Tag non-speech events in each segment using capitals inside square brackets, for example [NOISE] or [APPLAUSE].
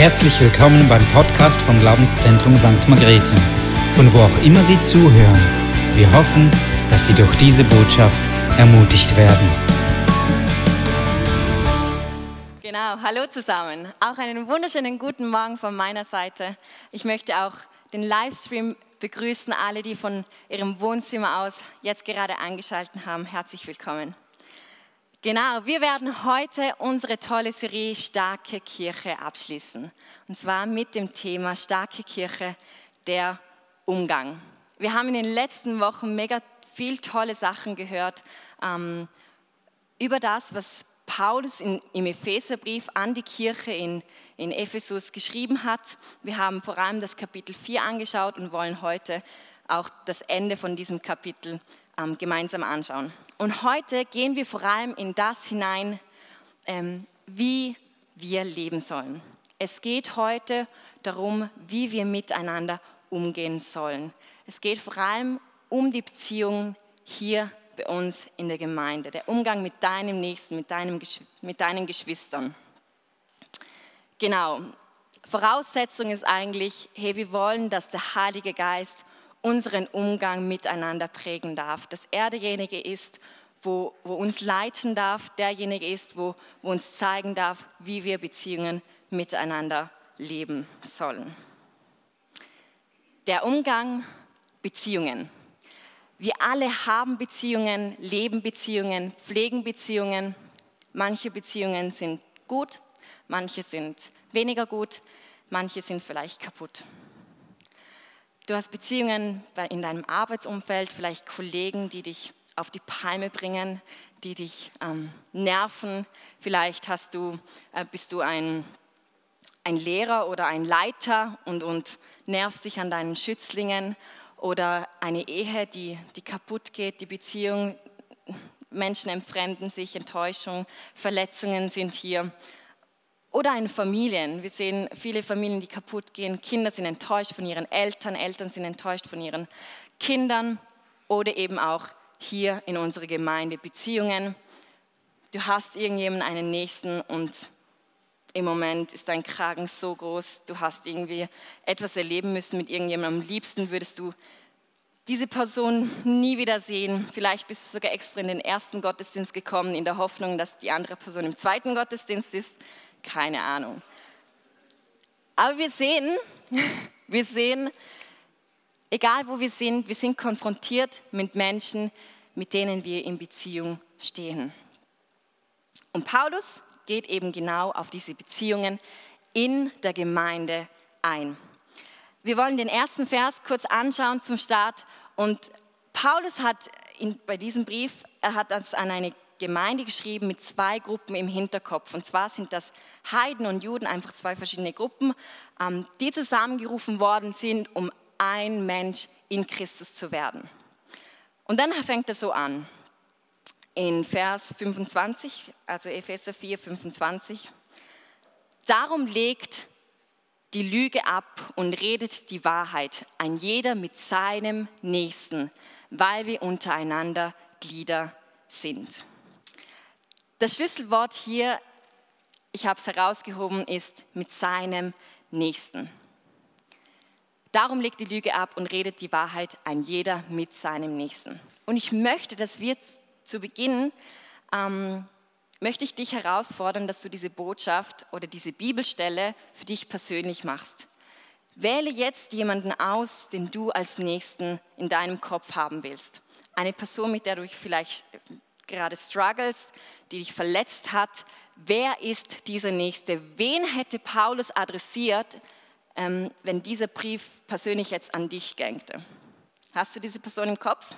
Herzlich willkommen beim Podcast vom Glaubenszentrum St. Margrethe, von wo auch immer Sie zuhören. Wir hoffen, dass Sie durch diese Botschaft ermutigt werden. Genau, hallo zusammen. Auch einen wunderschönen guten Morgen von meiner Seite. Ich möchte auch den Livestream begrüßen, alle, die von ihrem Wohnzimmer aus jetzt gerade eingeschaltet haben. Herzlich willkommen. Genau, wir werden heute unsere tolle Serie Starke Kirche abschließen. Und zwar mit dem Thema Starke Kirche, der Umgang. Wir haben in den letzten Wochen mega viel tolle Sachen gehört ähm, über das, was Paulus in, im Epheserbrief an die Kirche in, in Ephesus geschrieben hat. Wir haben vor allem das Kapitel 4 angeschaut und wollen heute auch das Ende von diesem Kapitel ähm, gemeinsam anschauen. Und heute gehen wir vor allem in das hinein, ähm, wie wir leben sollen. Es geht heute darum, wie wir miteinander umgehen sollen. Es geht vor allem um die Beziehung hier bei uns in der Gemeinde, der Umgang mit deinem Nächsten, mit, deinem, mit deinen Geschwistern. Genau. Voraussetzung ist eigentlich, hey, wir wollen, dass der Heilige Geist unseren Umgang miteinander prägen darf, dass er derjenige ist, wo, wo uns leiten darf, derjenige ist, wo, wo uns zeigen darf, wie wir Beziehungen miteinander leben sollen. Der Umgang, Beziehungen. Wir alle haben Beziehungen, leben Beziehungen, pflegen Beziehungen. Manche Beziehungen sind gut, manche sind weniger gut, manche sind vielleicht kaputt. Du hast Beziehungen in deinem Arbeitsumfeld, vielleicht Kollegen, die dich auf die Palme bringen, die dich ähm, nerven. Vielleicht hast du, äh, bist du ein, ein Lehrer oder ein Leiter und, und nervst dich an deinen Schützlingen oder eine Ehe, die, die kaputt geht, die Beziehung, Menschen entfremden sich, Enttäuschung, Verletzungen sind hier. Oder in Familien. Wir sehen viele Familien, die kaputt gehen. Kinder sind enttäuscht von ihren Eltern, Eltern sind enttäuscht von ihren Kindern. Oder eben auch hier in unserer Gemeinde Beziehungen. Du hast irgendjemanden, einen Nächsten und im Moment ist dein Kragen so groß, du hast irgendwie etwas erleben müssen mit irgendjemandem. Am liebsten würdest du diese Person nie wieder sehen. Vielleicht bist du sogar extra in den ersten Gottesdienst gekommen, in der Hoffnung, dass die andere Person im zweiten Gottesdienst ist. Keine Ahnung. Aber wir sehen, [LAUGHS] wir sehen, egal wo wir sind, wir sind konfrontiert mit Menschen, mit denen wir in Beziehung stehen. Und Paulus geht eben genau auf diese Beziehungen in der Gemeinde ein. Wir wollen den ersten Vers kurz anschauen zum Start. Und Paulus hat in, bei diesem Brief, er hat das an eine Gemeinde geschrieben mit zwei Gruppen im Hinterkopf. Und zwar sind das Heiden und Juden, einfach zwei verschiedene Gruppen, ähm, die zusammengerufen worden sind, um ein Mensch in Christus zu werden. Und dann fängt er so an. In Vers 25, also Epheser 4, 25. Darum legt die Lüge ab und redet die Wahrheit, ein jeder mit seinem Nächsten, weil wir untereinander Glieder sind. Das Schlüsselwort hier, ich habe es herausgehoben, ist mit seinem Nächsten. Darum legt die Lüge ab und redet die Wahrheit ein jeder mit seinem Nächsten. Und ich möchte, dass wir zu Beginn, ähm, möchte ich dich herausfordern, dass du diese Botschaft oder diese Bibelstelle für dich persönlich machst. Wähle jetzt jemanden aus, den du als Nächsten in deinem Kopf haben willst. Eine Person, mit der du vielleicht gerade struggles, die dich verletzt hat. Wer ist dieser Nächste? Wen hätte Paulus adressiert, wenn dieser Brief persönlich jetzt an dich gängte. Hast du diese Person im Kopf?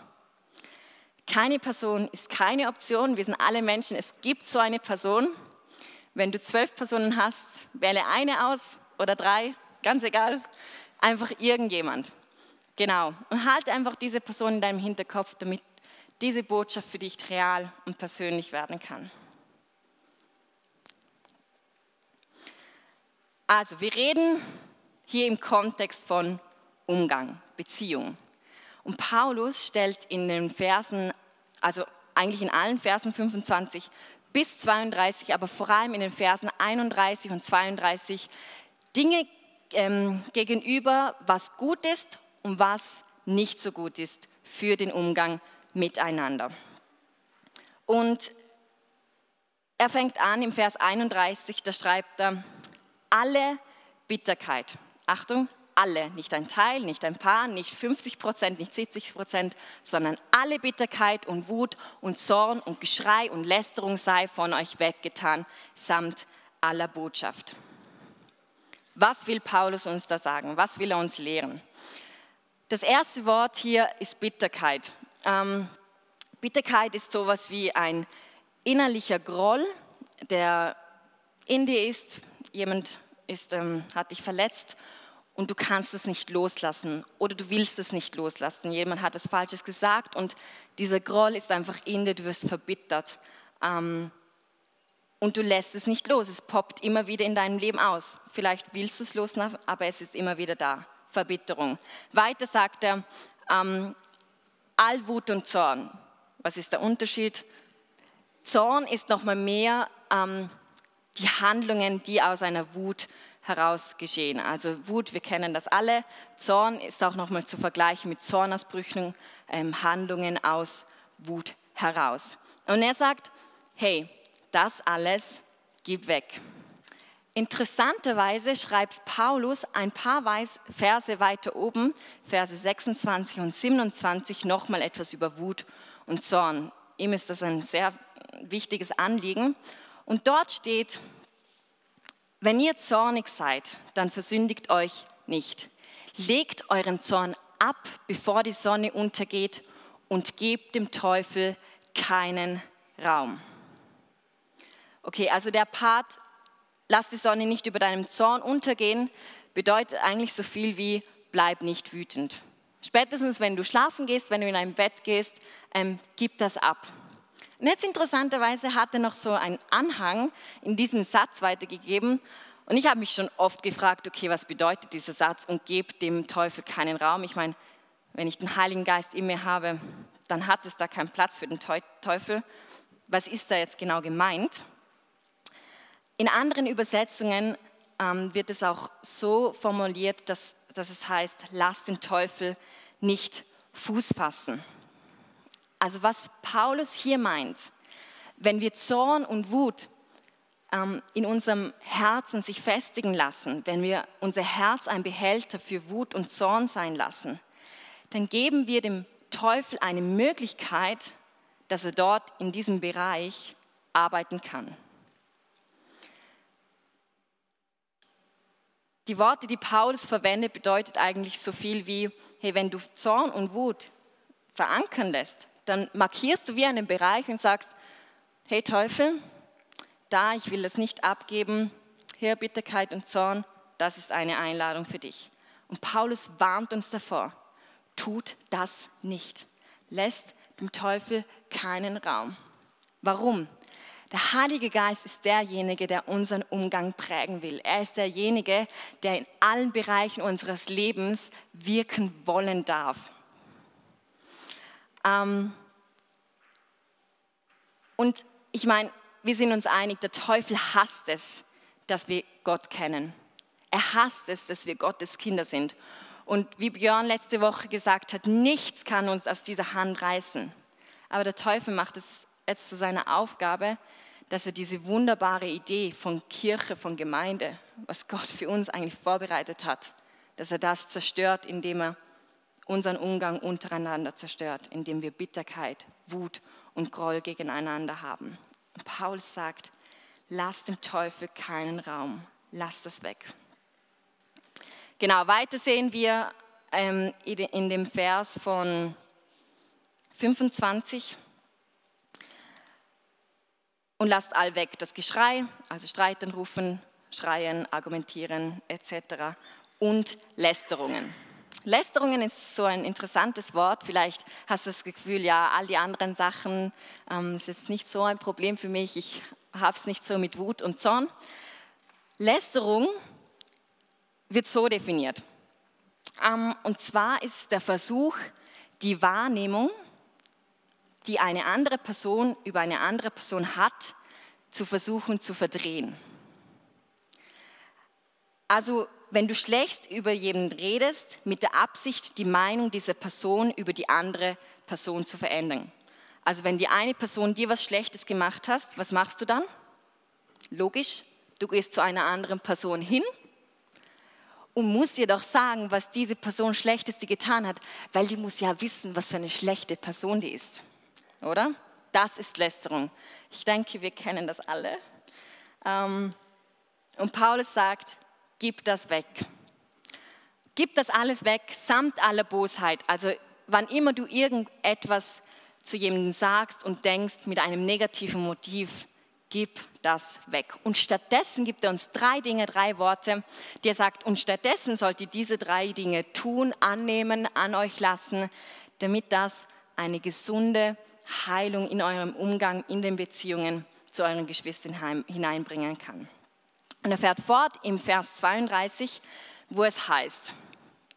Keine Person ist keine Option. Wir sind alle Menschen. Es gibt so eine Person. Wenn du zwölf Personen hast, wähle eine aus oder drei, ganz egal. Einfach irgendjemand. Genau. Und halte einfach diese Person in deinem Hinterkopf, damit diese Botschaft für dich real und persönlich werden kann. Also, wir reden hier im Kontext von Umgang, Beziehung. Und Paulus stellt in den Versen, also eigentlich in allen Versen 25 bis 32, aber vor allem in den Versen 31 und 32, Dinge ähm, gegenüber, was gut ist und was nicht so gut ist für den Umgang miteinander. Und er fängt an im Vers 31, da schreibt er, alle Bitterkeit, Achtung, alle, nicht ein Teil, nicht ein paar, nicht 50 Prozent, nicht 70 Prozent, sondern alle Bitterkeit und Wut und Zorn und Geschrei und Lästerung sei von euch weggetan, samt aller Botschaft. Was will Paulus uns da sagen? Was will er uns lehren? Das erste Wort hier ist Bitterkeit. Ähm, Bitterkeit ist sowas wie ein innerlicher Groll, der in dir ist. Jemand ist, ähm, hat dich verletzt und du kannst es nicht loslassen oder du willst es nicht loslassen. Jemand hat etwas Falsches gesagt und dieser Groll ist einfach in dir, du wirst verbittert. Ähm, und du lässt es nicht los. Es poppt immer wieder in deinem Leben aus. Vielleicht willst du es loslassen, aber es ist immer wieder da. Verbitterung. Weiter sagt er, ähm, Allwut und Zorn. Was ist der Unterschied? Zorn ist nochmal mehr ähm, die Handlungen, die aus einer Wut heraus geschehen. Also Wut, wir kennen das alle. Zorn ist auch nochmal zu vergleichen mit Zornausbrüchen, ähm, Handlungen aus Wut heraus. Und er sagt, hey, das alles gib weg. Interessanterweise schreibt Paulus ein paar Verse weiter oben, Verse 26 und 27, nochmal etwas über Wut und Zorn. Ihm ist das ein sehr wichtiges Anliegen. Und dort steht, wenn ihr zornig seid, dann versündigt euch nicht. Legt euren Zorn ab, bevor die Sonne untergeht und gebt dem Teufel keinen Raum. Okay, also der Part lass die Sonne nicht über deinem Zorn untergehen, bedeutet eigentlich so viel wie, bleib nicht wütend. Spätestens, wenn du schlafen gehst, wenn du in ein Bett gehst, ähm, gib das ab. Und jetzt interessanterweise hat er noch so einen Anhang in diesem Satz weitergegeben. Und ich habe mich schon oft gefragt, okay, was bedeutet dieser Satz und gebe dem Teufel keinen Raum? Ich meine, wenn ich den Heiligen Geist in mir habe, dann hat es da keinen Platz für den Teufel. Was ist da jetzt genau gemeint? In anderen Übersetzungen ähm, wird es auch so formuliert, dass, dass es heißt, lass den Teufel nicht Fuß fassen. Also was Paulus hier meint, wenn wir Zorn und Wut ähm, in unserem Herzen sich festigen lassen, wenn wir unser Herz ein Behälter für Wut und Zorn sein lassen, dann geben wir dem Teufel eine Möglichkeit, dass er dort in diesem Bereich arbeiten kann. Die Worte, die Paulus verwendet, bedeutet eigentlich so viel wie, hey, wenn du Zorn und Wut verankern lässt, dann markierst du wie einen Bereich und sagst, hey Teufel, da, ich will das nicht abgeben, hier Bitterkeit und Zorn, das ist eine Einladung für dich. Und Paulus warnt uns davor, tut das nicht. Lässt dem Teufel keinen Raum. Warum? Der Heilige Geist ist derjenige, der unseren Umgang prägen will. Er ist derjenige, der in allen Bereichen unseres Lebens wirken wollen darf. Ähm und ich meine, wir sind uns einig, der Teufel hasst es, dass wir Gott kennen. Er hasst es, dass wir Gottes Kinder sind. Und wie Björn letzte Woche gesagt hat, nichts kann uns aus dieser Hand reißen. Aber der Teufel macht es jetzt zu seiner Aufgabe, dass er diese wunderbare Idee von Kirche, von Gemeinde, was Gott für uns eigentlich vorbereitet hat, dass er das zerstört, indem er unseren Umgang untereinander zerstört, indem wir Bitterkeit, Wut und Groll gegeneinander haben. Und Paulus sagt, lass dem Teufel keinen Raum, lass das weg. Genau, weiter sehen wir ähm, in dem Vers von 25 und lasst all weg das Geschrei, also Streiten, Rufen, Schreien, Argumentieren etc. und Lästerungen. Lästerungen ist so ein interessantes Wort. Vielleicht hast du das Gefühl, ja, all die anderen Sachen ähm, ist jetzt nicht so ein Problem für mich. Ich habe es nicht so mit Wut und Zorn. Lästerung wird so definiert. Ähm, und zwar ist der Versuch, die Wahrnehmung die eine andere Person über eine andere Person hat, zu versuchen zu verdrehen. Also wenn du schlecht über jemanden redest, mit der Absicht, die Meinung dieser Person über die andere Person zu verändern. Also wenn die eine Person dir was Schlechtes gemacht hast, was machst du dann? Logisch, du gehst zu einer anderen Person hin und musst ihr doch sagen, was diese Person Schlechtes die getan hat, weil die muss ja wissen, was für eine schlechte Person die ist. Oder? Das ist Lästerung. Ich denke, wir kennen das alle. Ähm, und Paulus sagt, gib das weg. Gib das alles weg, samt aller Bosheit. Also wann immer du irgendetwas zu jemandem sagst und denkst mit einem negativen Motiv, gib das weg. Und stattdessen gibt er uns drei Dinge, drei Worte, die er sagt, und stattdessen sollt ihr diese drei Dinge tun, annehmen, an euch lassen, damit das eine gesunde Heilung in eurem Umgang, in den Beziehungen zu euren Geschwistern hineinbringen kann. Und er fährt fort im Vers 32, wo es heißt,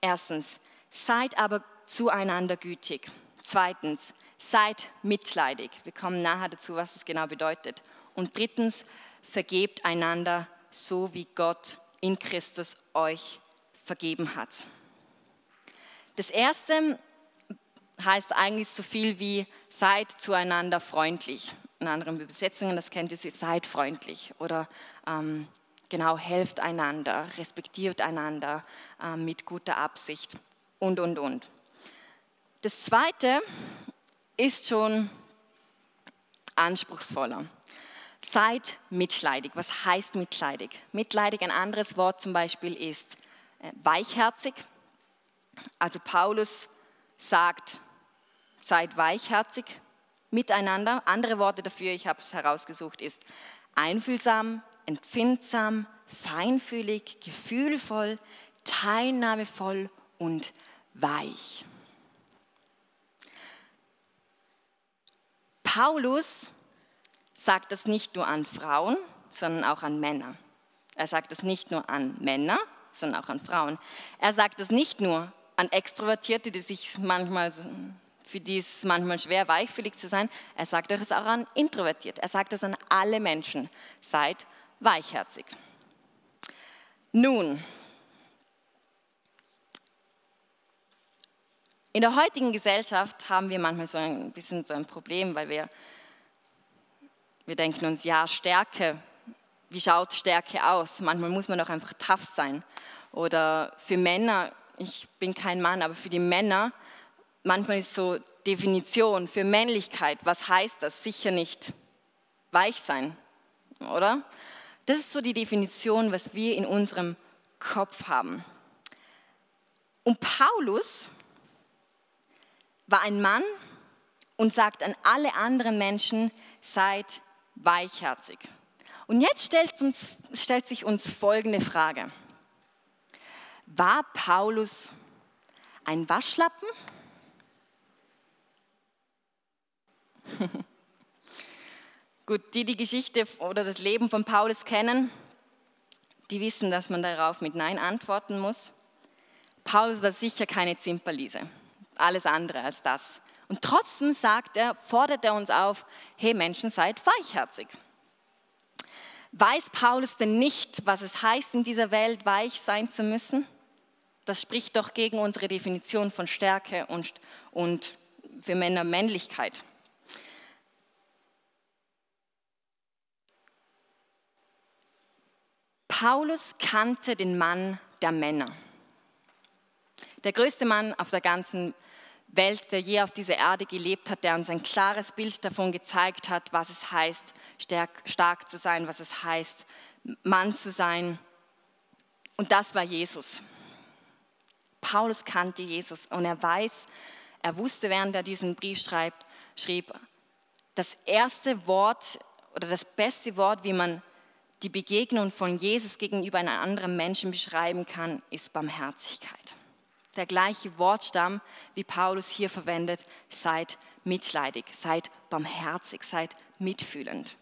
erstens, seid aber zueinander gütig. Zweitens, seid mitleidig. Wir kommen nachher dazu, was das genau bedeutet. Und drittens, vergebt einander, so wie Gott in Christus euch vergeben hat. Das erste heißt eigentlich so viel wie seid zueinander freundlich. In anderen Übersetzungen, das kennt ihr, seid freundlich oder ähm, genau helft einander, respektiert einander äh, mit guter Absicht und und und. Das zweite ist schon anspruchsvoller. Seid mitleidig. Was heißt mitleidig? Mitleidig, ein anderes Wort zum Beispiel ist äh, weichherzig. Also Paulus sagt, seid weichherzig miteinander. Andere Worte dafür, ich habe es herausgesucht, ist einfühlsam, empfindsam, feinfühlig, gefühlvoll, teilnahmevoll und weich. Paulus sagt das nicht nur an Frauen, sondern auch an Männer. Er sagt das nicht nur an Männer, sondern auch an Frauen. Er sagt das nicht nur an Extrovertierte, die sich manchmal, für die es manchmal schwer, weichfühlig zu sein. Er sagt es auch an Introvertierte. Er sagt es an alle Menschen. Seid weichherzig. Nun, In der heutigen Gesellschaft haben wir manchmal so ein bisschen so ein Problem, weil wir, wir denken uns, ja, Stärke, wie schaut Stärke aus? Manchmal muss man doch einfach tough sein. Oder für Männer, ich bin kein Mann, aber für die Männer, manchmal ist so Definition für Männlichkeit, was heißt das? Sicher nicht weich sein, oder? Das ist so die Definition, was wir in unserem Kopf haben. Und Paulus war ein Mann und sagt an alle anderen Menschen, seid weichherzig. Und jetzt stellt, uns, stellt sich uns folgende Frage. War Paulus ein Waschlappen? [LAUGHS] Gut, die die Geschichte oder das Leben von Paulus kennen, die wissen, dass man darauf mit Nein antworten muss. Paulus war sicher keine Zimperliese alles andere als das. Und trotzdem sagt er, fordert er uns auf, hey Menschen, seid weichherzig. Weiß Paulus denn nicht, was es heißt, in dieser Welt weich sein zu müssen? Das spricht doch gegen unsere Definition von Stärke und, und für Männer Männlichkeit. Paulus kannte den Mann der Männer. Der größte Mann auf der ganzen Welt der je auf dieser Erde gelebt hat, der uns ein klares Bild davon gezeigt hat, was es heißt, stark zu sein, was es heißt, Mann zu sein. Und das war Jesus. Paulus kannte Jesus und er weiß, er wusste, während er diesen Brief schreibt, schrieb, das erste Wort oder das beste Wort, wie man die Begegnung von Jesus gegenüber einem anderen Menschen beschreiben kann, ist Barmherzigkeit der gleiche Wortstamm, wie Paulus hier verwendet, seid mitleidig, seid barmherzig, seid mitfühlend.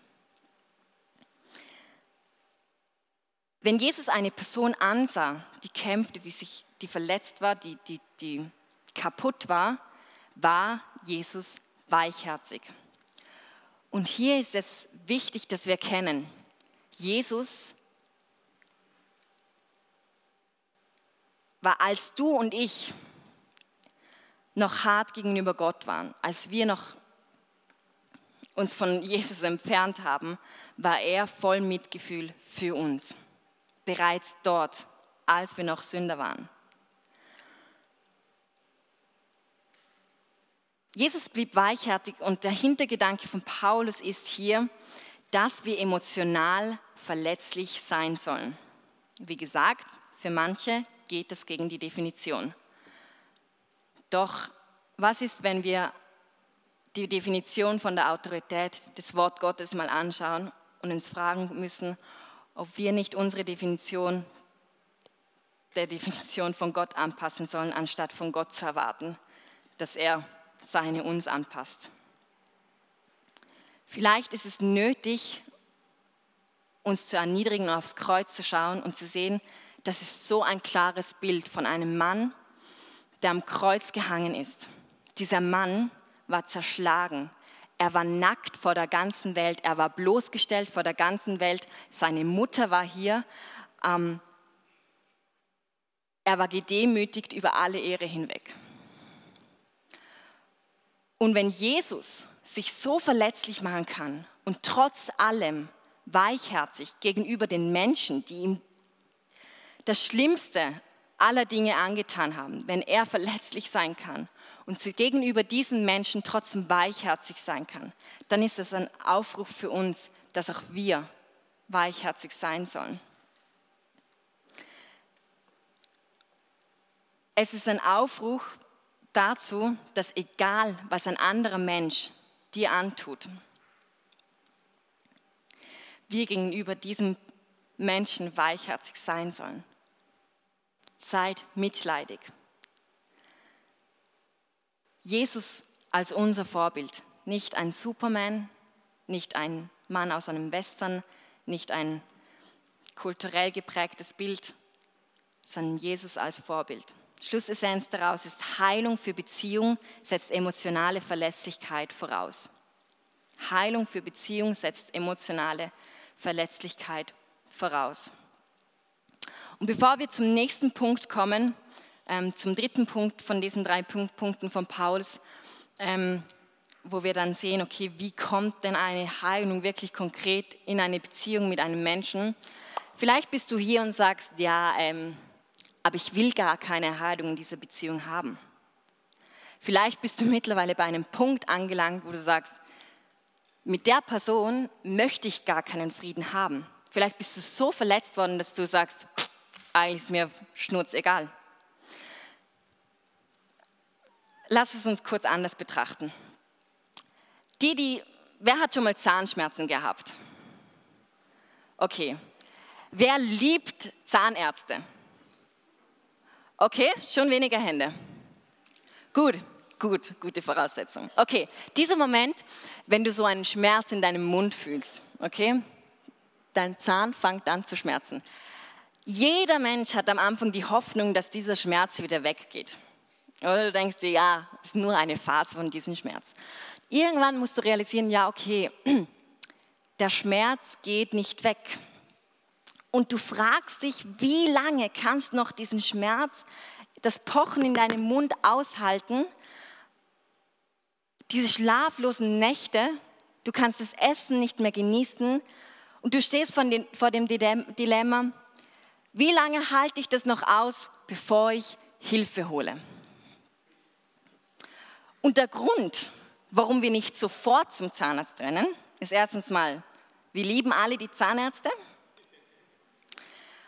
Wenn Jesus eine Person ansah, die kämpfte, die, sich, die verletzt war, die, die, die kaputt war, war Jesus weichherzig. Und hier ist es wichtig, dass wir kennen, Jesus war, als du und ich noch hart gegenüber Gott waren, als wir noch uns von Jesus entfernt haben, war er voll Mitgefühl für uns. Bereits dort, als wir noch Sünder waren. Jesus blieb weichherzig und der Hintergedanke von Paulus ist hier, dass wir emotional verletzlich sein sollen. Wie gesagt, für manche geht das gegen die Definition. Doch was ist, wenn wir die Definition von der Autorität des Wort Gottes mal anschauen und uns fragen müssen, ob wir nicht unsere Definition der Definition von Gott anpassen sollen, anstatt von Gott zu erwarten, dass er seine uns anpasst. Vielleicht ist es nötig, uns zu erniedrigen und aufs Kreuz zu schauen und zu sehen, das ist so ein klares Bild von einem Mann, der am Kreuz gehangen ist. Dieser Mann war zerschlagen. Er war nackt vor der ganzen Welt. Er war bloßgestellt vor der ganzen Welt. Seine Mutter war hier. Ähm, er war gedemütigt über alle Ehre hinweg. Und wenn Jesus sich so verletzlich machen kann und trotz allem weichherzig gegenüber den Menschen, die ihm das Schlimmste aller Dinge angetan haben, wenn er verletzlich sein kann und gegenüber diesen Menschen trotzdem weichherzig sein kann, dann ist das ein Aufruf für uns, dass auch wir weichherzig sein sollen. Es ist ein Aufruf dazu, dass egal, was ein anderer Mensch dir antut, wir gegenüber diesem Menschen weichherzig sein sollen. Seid mitleidig. Jesus als unser Vorbild, nicht ein Superman, nicht ein Mann aus einem Western, nicht ein kulturell geprägtes Bild, sondern Jesus als Vorbild. Schlussessenz daraus ist, Heilung für Beziehung setzt emotionale Verletzlichkeit voraus. Heilung für Beziehung setzt emotionale Verletzlichkeit voraus. Und bevor wir zum nächsten Punkt kommen, ähm, zum dritten Punkt von diesen drei Punkten von Paulus, ähm, wo wir dann sehen, okay, wie kommt denn eine Heilung wirklich konkret in eine Beziehung mit einem Menschen? Vielleicht bist du hier und sagst, ja, ähm, aber ich will gar keine Heilung in dieser Beziehung haben. Vielleicht bist du mittlerweile bei einem Punkt angelangt, wo du sagst, mit der Person möchte ich gar keinen Frieden haben. Vielleicht bist du so verletzt worden, dass du sagst, eigentlich ist mir schnurz egal. Lass es uns kurz anders betrachten. Die, die, wer hat schon mal Zahnschmerzen gehabt? Okay. Wer liebt Zahnärzte? Okay, schon weniger Hände. Gut, gut, gute Voraussetzung. Okay, dieser Moment, wenn du so einen Schmerz in deinem Mund fühlst, okay, dein Zahn fängt an zu schmerzen. Jeder Mensch hat am Anfang die Hoffnung, dass dieser Schmerz wieder weggeht. Oder du denkst dir, ja, es ist nur eine Phase von diesem Schmerz. Irgendwann musst du realisieren, ja, okay, [CLEARS THROAT] der Schmerz geht nicht weg und du fragst dich, wie lange kannst noch diesen Schmerz, das Pochen in deinem Mund aushalten, diese schlaflosen Nächte, du kannst das Essen nicht mehr genießen und du stehst den, vor dem Dilemma, wie lange halte ich das noch aus, bevor ich Hilfe hole? Und der Grund, warum wir nicht sofort zum Zahnarzt rennen, ist erstens mal, wir lieben alle die Zahnärzte.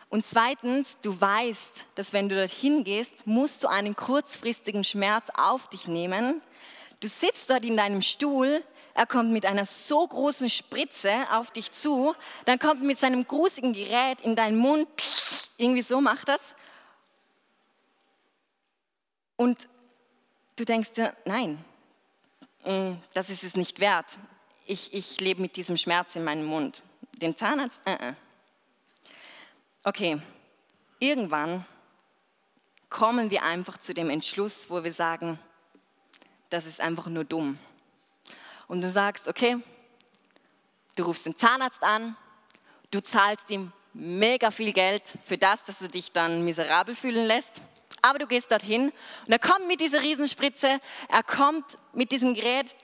Und zweitens, du weißt, dass wenn du dorthin gehst, musst du einen kurzfristigen Schmerz auf dich nehmen. Du sitzt dort in deinem Stuhl, er kommt mit einer so großen Spritze auf dich zu, dann kommt mit seinem grusigen Gerät in deinen Mund, irgendwie so macht das. Und du denkst dir, nein, mm, das ist es nicht wert. Ich, ich lebe mit diesem Schmerz in meinem Mund. Den Zahnarzt, uh -uh. Okay, irgendwann kommen wir einfach zu dem Entschluss, wo wir sagen, das ist einfach nur dumm. Und du sagst, okay, du rufst den Zahnarzt an, du zahlst ihm mega viel Geld für das, dass er dich dann miserabel fühlen lässt. Aber du gehst dorthin und er kommt mit dieser Riesenspritze, er kommt mit diesem Gerät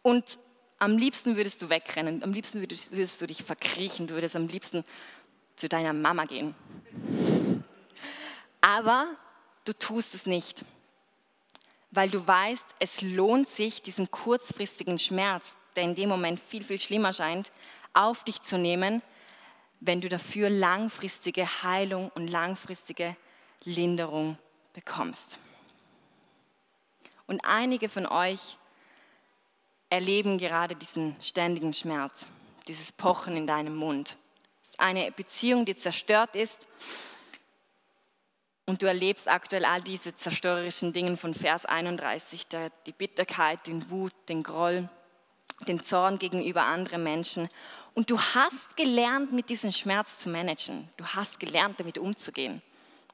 und am liebsten würdest du wegrennen, am liebsten würdest, würdest du dich verkriechen, du würdest am liebsten zu deiner Mama gehen. Aber du tust es nicht, weil du weißt, es lohnt sich, diesen kurzfristigen Schmerz, der in dem Moment viel, viel schlimmer scheint, auf dich zu nehmen, wenn du dafür langfristige Heilung und langfristige Linderung bekommst. Und einige von euch erleben gerade diesen ständigen Schmerz, dieses Pochen in deinem Mund. Eine Beziehung, die zerstört ist. Und du erlebst aktuell all diese zerstörerischen Dinge von Vers 31, der, die Bitterkeit, den Wut, den Groll, den Zorn gegenüber anderen Menschen. Und du hast gelernt, mit diesem Schmerz zu managen. Du hast gelernt, damit umzugehen.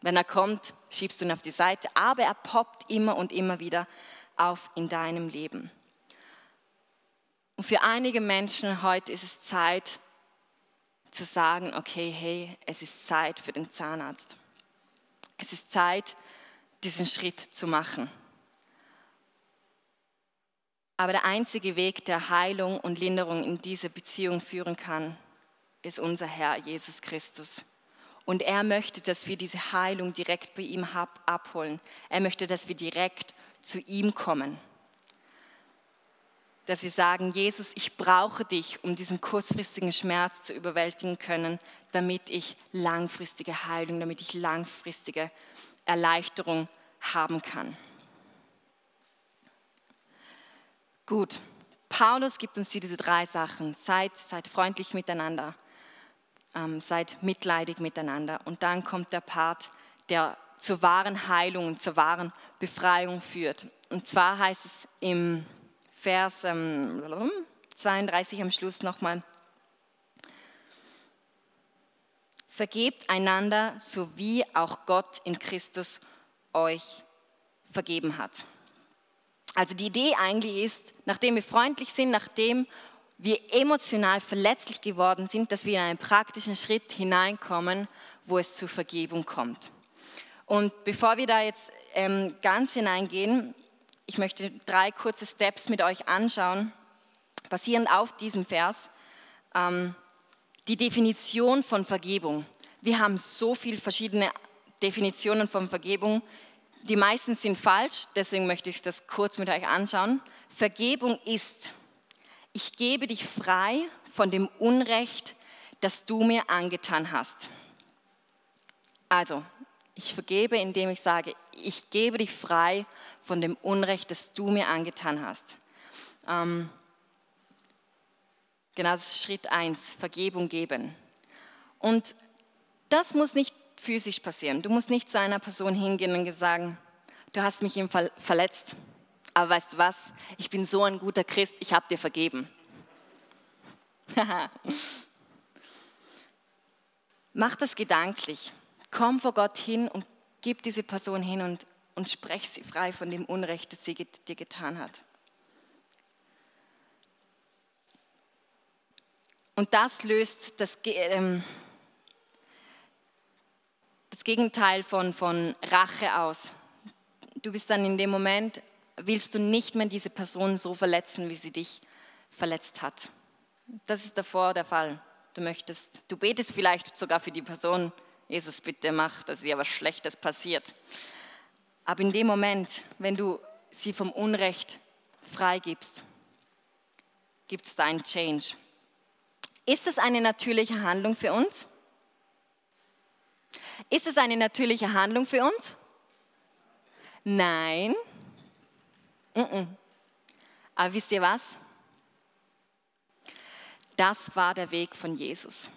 Wenn er kommt, schiebst du ihn auf die Seite, aber er poppt immer und immer wieder auf in deinem Leben. Und für einige Menschen heute ist es Zeit zu sagen, okay, hey, es ist Zeit für den Zahnarzt. Es ist Zeit, diesen Schritt zu machen. Aber der einzige Weg, der Heilung und Linderung in diese Beziehung führen kann, ist unser Herr Jesus Christus. Und er möchte, dass wir diese Heilung direkt bei ihm abholen. Er möchte, dass wir direkt zu ihm kommen dass sie sagen, Jesus, ich brauche dich, um diesen kurzfristigen Schmerz zu überwältigen können, damit ich langfristige Heilung, damit ich langfristige Erleichterung haben kann. Gut, Paulus gibt uns diese drei Sachen. Seid, seid freundlich miteinander, ähm, seid mitleidig miteinander. Und dann kommt der Part, der zur wahren Heilung und zur wahren Befreiung führt. Und zwar heißt es im Vers ähm, 32 am Schluss nochmal. Vergebt einander, so wie auch Gott in Christus euch vergeben hat. Also die Idee eigentlich ist, nachdem wir freundlich sind, nachdem wir emotional verletzlich geworden sind, dass wir in einen praktischen Schritt hineinkommen, wo es zur Vergebung kommt. Und bevor wir da jetzt ähm, ganz hineingehen, ich möchte drei kurze Steps mit euch anschauen, basierend auf diesem Vers. Ähm, die Definition von Vergebung. Wir haben so viele verschiedene Definitionen von Vergebung. Die meisten sind falsch, deswegen möchte ich das kurz mit euch anschauen. Vergebung ist, ich gebe dich frei von dem Unrecht, das du mir angetan hast. Also, ich vergebe, indem ich sage, ich gebe dich frei von dem Unrecht, das du mir angetan hast. Ähm, genau, das ist Schritt 1, Vergebung geben. Und das muss nicht physisch passieren. Du musst nicht zu einer Person hingehen und sagen, du hast mich Fall verletzt, aber weißt du was, ich bin so ein guter Christ, ich habe dir vergeben. [LAUGHS] Mach das gedanklich. Komm vor Gott hin und gib diese Person hin und, und sprech sie frei von dem Unrecht, das sie dir getan hat. Und das löst das, ähm, das Gegenteil von, von Rache aus. Du bist dann in dem Moment, willst du nicht mehr diese Person so verletzen, wie sie dich verletzt hat. Das ist davor der Fall. Du möchtest, du betest vielleicht sogar für die Person, Jesus, bitte mach, dass ihr was Schlechtes passiert. Aber in dem Moment, wenn du sie vom Unrecht freigibst, gibt es da einen Change. Ist es eine natürliche Handlung für uns? Ist es eine natürliche Handlung für uns? Nein. Aber wisst ihr was? Das war der Weg von Jesus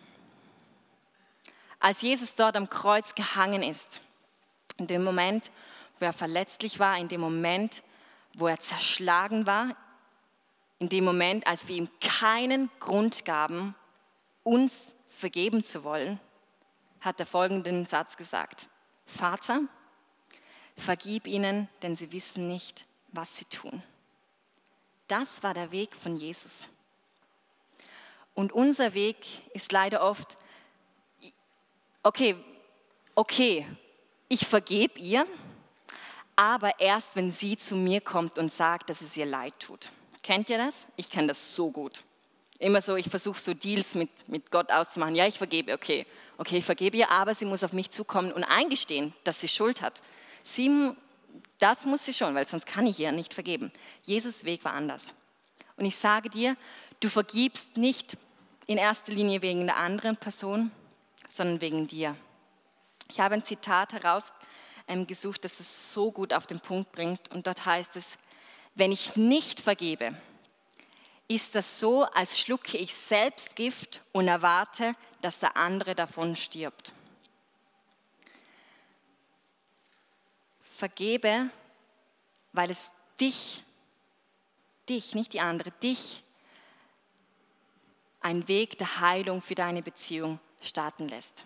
als Jesus dort am Kreuz gehangen ist, in dem Moment, wo er verletzlich war, in dem Moment, wo er zerschlagen war, in dem Moment, als wir ihm keinen Grund gaben, uns vergeben zu wollen, hat er folgenden Satz gesagt. Vater, vergib ihnen, denn sie wissen nicht, was sie tun. Das war der Weg von Jesus. Und unser Weg ist leider oft okay, okay, ich vergebe ihr, aber erst wenn sie zu mir kommt und sagt, dass es ihr leid tut. Kennt ihr das? Ich kenne das so gut. Immer so, ich versuche so Deals mit, mit Gott auszumachen. Ja, ich vergebe, okay. Okay, ich vergebe ihr, aber sie muss auf mich zukommen und eingestehen, dass sie Schuld hat. Sie, das muss sie schon, weil sonst kann ich ihr nicht vergeben. Jesus Weg war anders. Und ich sage dir, du vergibst nicht in erster Linie wegen der anderen Person, sondern wegen dir. Ich habe ein Zitat herausgesucht, das es so gut auf den Punkt bringt. Und dort heißt es, wenn ich nicht vergebe, ist das so, als schlucke ich selbst Gift und erwarte, dass der andere davon stirbt. Vergebe, weil es dich, dich, nicht die andere, dich einen Weg der Heilung für deine Beziehung starten lässt.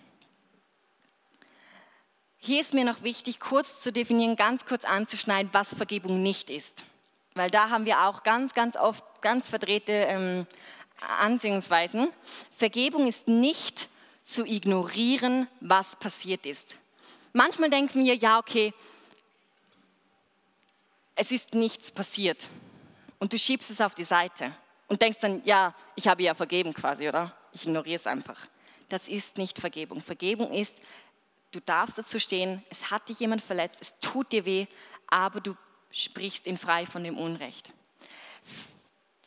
Hier ist mir noch wichtig, kurz zu definieren, ganz kurz anzuschneiden, was Vergebung nicht ist. Weil da haben wir auch ganz, ganz oft ganz verdrehte ähm, Ansehungsweisen. Vergebung ist nicht zu ignorieren, was passiert ist. Manchmal denken wir, ja, okay, es ist nichts passiert. Und du schiebst es auf die Seite und denkst dann, ja, ich habe ja vergeben quasi, oder? Ich ignoriere es einfach. Das ist nicht Vergebung. Vergebung ist, du darfst dazu stehen, es hat dich jemand verletzt, es tut dir weh, aber du sprichst ihn frei von dem Unrecht.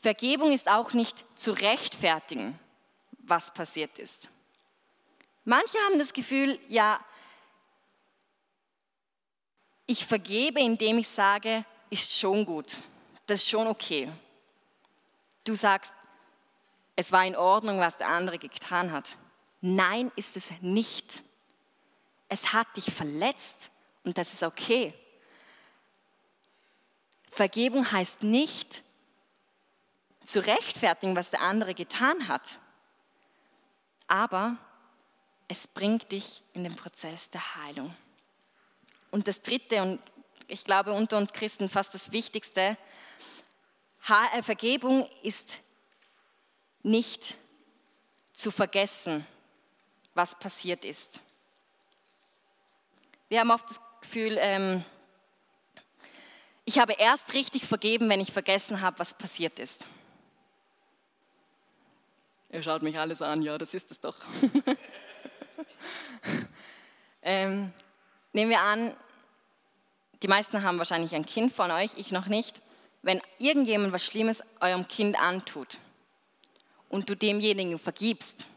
Vergebung ist auch nicht zu rechtfertigen, was passiert ist. Manche haben das Gefühl, ja, ich vergebe, indem ich sage, ist schon gut, das ist schon okay. Du sagst, es war in Ordnung, was der andere getan hat. Nein, ist es nicht. Es hat dich verletzt und das ist okay. Vergebung heißt nicht zu rechtfertigen, was der andere getan hat, aber es bringt dich in den Prozess der Heilung. Und das Dritte, und ich glaube unter uns Christen fast das Wichtigste, Vergebung ist nicht zu vergessen, was passiert ist. Wir haben oft das Gefühl, ähm, ich habe erst richtig vergeben, wenn ich vergessen habe, was passiert ist. Er schaut mich alles an, ja, das ist es doch. [LAUGHS] ähm, nehmen wir an, die meisten haben wahrscheinlich ein Kind von euch, ich noch nicht. Wenn irgendjemand was Schlimmes eurem Kind antut und du demjenigen vergibst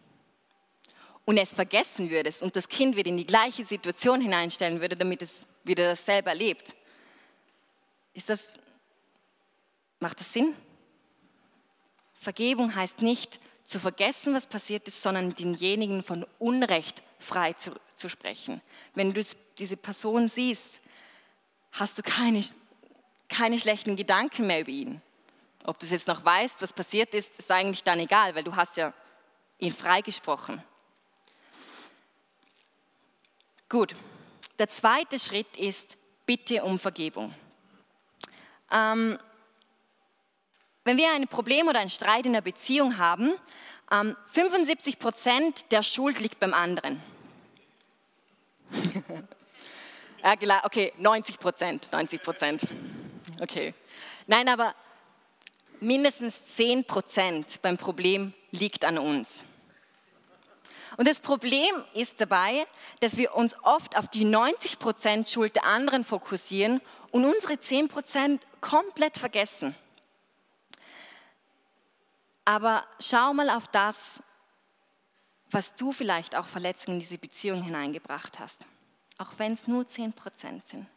und es vergessen würdest und das Kind wieder in die gleiche Situation hineinstellen würde, damit es wieder dasselbe erlebt, ist das, macht das Sinn? Vergebung heißt nicht, zu vergessen, was passiert ist, sondern denjenigen von Unrecht frei zu, zu sprechen. Wenn du diese Person siehst, hast du keine, keine schlechten Gedanken mehr über ihn. Ob du es jetzt noch weißt, was passiert ist, ist eigentlich dann egal, weil du hast ja ihn freigesprochen. Gut, der zweite Schritt ist Bitte um Vergebung. Ähm, wenn wir ein Problem oder einen Streit in der Beziehung haben, ähm, 75 Prozent der Schuld liegt beim anderen. [LAUGHS] okay, 90 Prozent, 90 Prozent. Okay. Nein, aber mindestens 10 Prozent beim Problem liegt an uns. Und das Problem ist dabei, dass wir uns oft auf die 90 Prozent Schuld der anderen fokussieren und unsere 10 Prozent komplett vergessen. Aber schau mal auf das, was du vielleicht auch Verletzungen in diese Beziehung hineingebracht hast, auch wenn es nur 10 Prozent sind.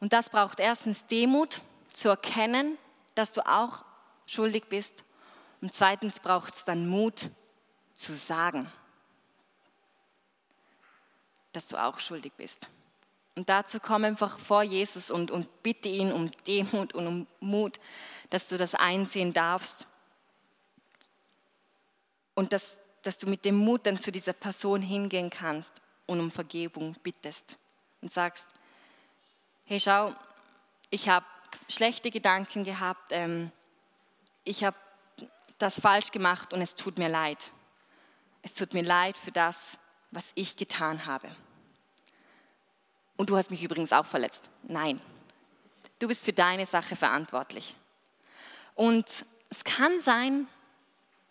Und das braucht erstens Demut, zu erkennen, dass du auch schuldig bist. Und zweitens braucht es dann Mut, zu sagen, dass du auch schuldig bist. Und dazu komm einfach vor Jesus und, und bitte ihn um Demut und um Mut, dass du das einsehen darfst und dass, dass du mit dem Mut dann zu dieser Person hingehen kannst und um Vergebung bittest und sagst, hey schau, ich habe schlechte Gedanken gehabt, ähm, ich habe das falsch gemacht und es tut mir leid. Es tut mir leid für das, was ich getan habe. Und du hast mich übrigens auch verletzt. Nein, du bist für deine Sache verantwortlich. Und es kann sein,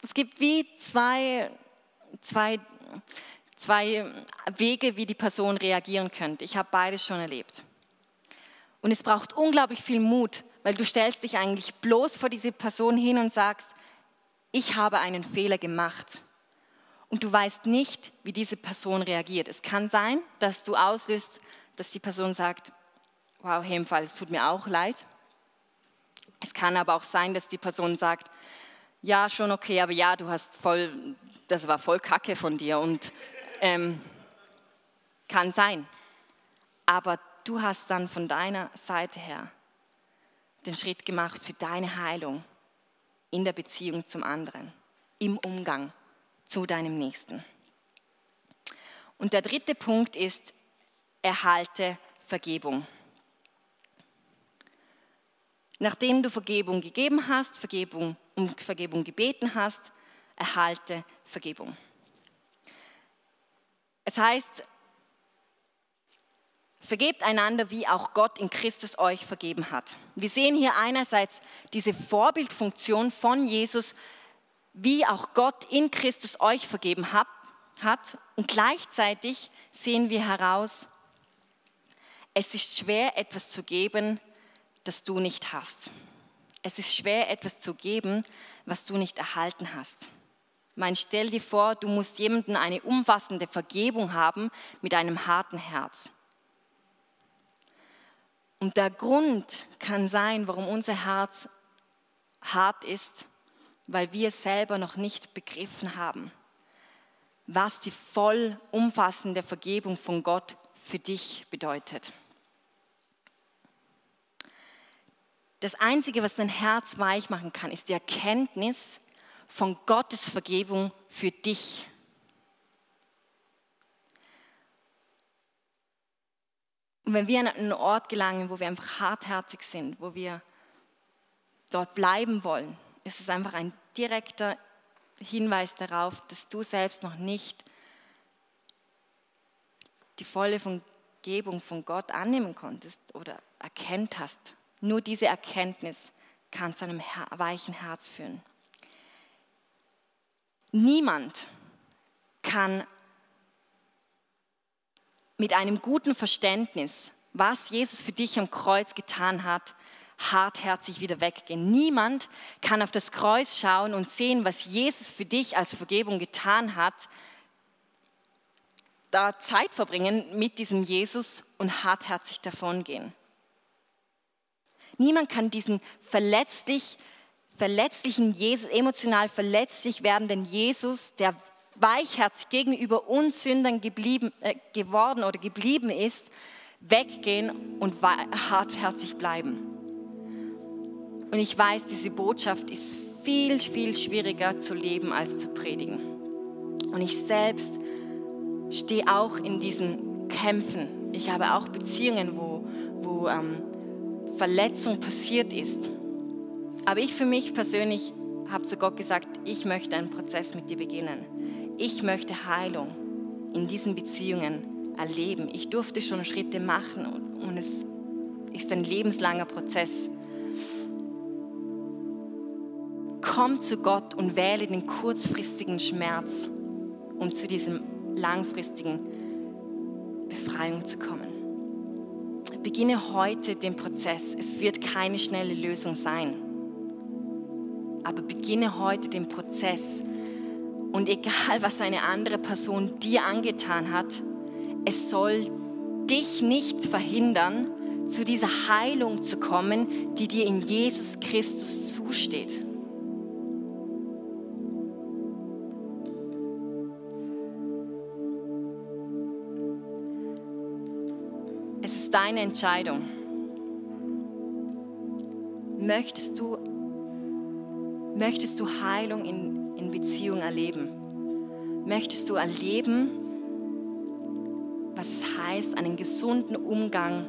es gibt wie zwei, zwei, zwei Wege, wie die Person reagieren könnte. Ich habe beides schon erlebt. Und es braucht unglaublich viel Mut, weil du stellst dich eigentlich bloß vor diese Person hin und sagst, ich habe einen Fehler gemacht. Und du weißt nicht, wie diese Person reagiert. Es kann sein, dass du auslöst, dass die Person sagt, wow, Hemfall, es tut mir auch leid. Es kann aber auch sein, dass die Person sagt, ja, schon okay, aber ja, du hast voll, das war voll Kacke von dir und ähm, kann sein. Aber du hast dann von deiner Seite her den Schritt gemacht für deine Heilung in der Beziehung zum anderen, im Umgang zu deinem Nächsten. Und der dritte Punkt ist, erhalte Vergebung. Nachdem du Vergebung gegeben hast, Vergebung, um Vergebung gebeten hast, erhalte Vergebung. Es heißt, vergebt einander, wie auch Gott in Christus euch vergeben hat. Wir sehen hier einerseits diese Vorbildfunktion von Jesus, wie auch Gott in Christus euch vergeben hat, und gleichzeitig sehen wir heraus, es ist schwer, etwas zu geben, das du nicht hast. Es ist schwer, etwas zu geben, was du nicht erhalten hast. Mein, stell dir vor, du musst jemanden eine umfassende Vergebung haben mit einem harten Herz. Und der Grund kann sein, warum unser Herz hart ist, weil wir selber noch nicht begriffen haben, was die voll umfassende Vergebung von Gott für dich bedeutet. Das Einzige, was dein Herz weich machen kann, ist die Erkenntnis von Gottes Vergebung für dich. Und wenn wir an einen Ort gelangen, wo wir einfach hartherzig sind, wo wir dort bleiben wollen, ist es einfach ein direkter Hinweis darauf, dass du selbst noch nicht die volle Vergebung von Gott annehmen konntest oder erkennt hast. Nur diese Erkenntnis kann zu einem weichen Herz führen. Niemand kann mit einem guten Verständnis, was Jesus für dich am Kreuz getan hat, hartherzig wieder weggehen. Niemand kann auf das Kreuz schauen und sehen, was Jesus für dich als Vergebung getan hat, da Zeit verbringen mit diesem Jesus und hartherzig davongehen. Niemand kann diesen verletzlich, verletzlichen Jesus, emotional verletzlich werdenden Jesus, der weichherzig gegenüber uns Sündern geblieben, äh, geworden oder geblieben ist, weggehen und hartherzig bleiben. Und ich weiß, diese Botschaft ist viel, viel schwieriger zu leben als zu predigen. Und ich selbst stehe auch in diesen Kämpfen. Ich habe auch Beziehungen, wo, wo ähm, Verletzung passiert ist. Aber ich für mich persönlich habe zu Gott gesagt, ich möchte einen Prozess mit dir beginnen. Ich möchte Heilung in diesen Beziehungen erleben. Ich durfte schon Schritte machen und es ist ein lebenslanger Prozess. Komm zu Gott und wähle den kurzfristigen Schmerz, um zu diesem langfristigen Befreiung zu kommen. Beginne heute den Prozess. Es wird keine schnelle Lösung sein. Aber beginne heute den Prozess. Und egal, was eine andere Person dir angetan hat, es soll dich nicht verhindern, zu dieser Heilung zu kommen, die dir in Jesus Christus zusteht. Deine Entscheidung. Möchtest du, möchtest du Heilung in, in Beziehung erleben? Möchtest du erleben, was es heißt, einen gesunden Umgang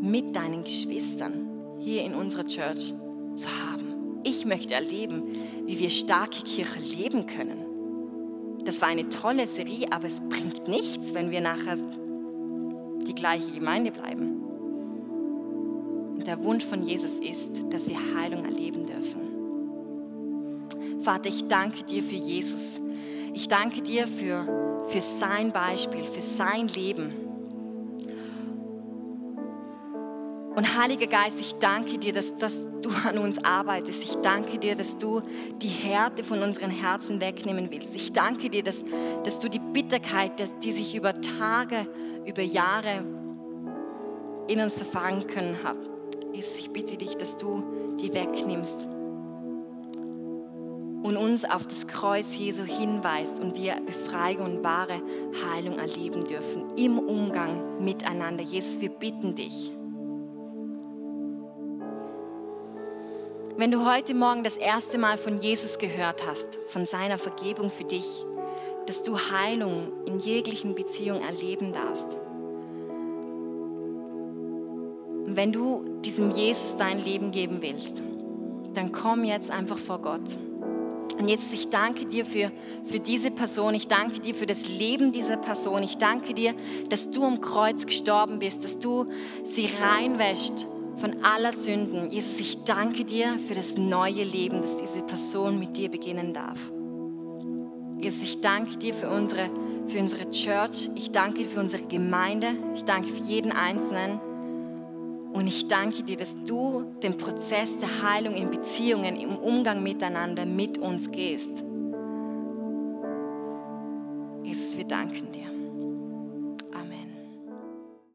mit deinen Geschwistern hier in unserer Church zu haben? Ich möchte erleben, wie wir starke Kirche leben können. Das war eine tolle Serie, aber es bringt nichts, wenn wir nachher die gleiche Gemeinde bleiben. Und der Wunsch von Jesus ist, dass wir Heilung erleben dürfen. Vater, ich danke dir für Jesus. Ich danke dir für, für sein Beispiel, für sein Leben. Und Heiliger Geist, ich danke dir, dass, dass du an uns arbeitest. Ich danke dir, dass du die Härte von unseren Herzen wegnehmen willst. Ich danke dir, dass, dass du die Bitterkeit, dass, die sich über Tage, über Jahre in uns verfangen können, hast. Ich bitte dich, dass du die wegnimmst und uns auf das Kreuz Jesu hinweist und wir Befreiung und wahre Heilung erleben dürfen im Umgang miteinander. Jesus, wir bitten dich. Wenn du heute Morgen das erste Mal von Jesus gehört hast, von seiner Vergebung für dich, dass du Heilung in jeglichen Beziehungen erleben darfst. Und wenn du diesem Jesus dein Leben geben willst, dann komm jetzt einfach vor Gott. Und jetzt, ich danke dir für, für diese Person. Ich danke dir für das Leben dieser Person. Ich danke dir, dass du am Kreuz gestorben bist, dass du sie reinwäscht von aller Sünden. Jesus, ich danke dir für das neue Leben, das diese Person mit dir beginnen darf. Jesus, ich danke dir für unsere, für unsere Church. Ich danke dir für unsere Gemeinde. Ich danke für jeden Einzelnen. Und ich danke dir, dass du den Prozess der Heilung in Beziehungen, im Umgang miteinander mit uns gehst. Jesus, wir danken dir.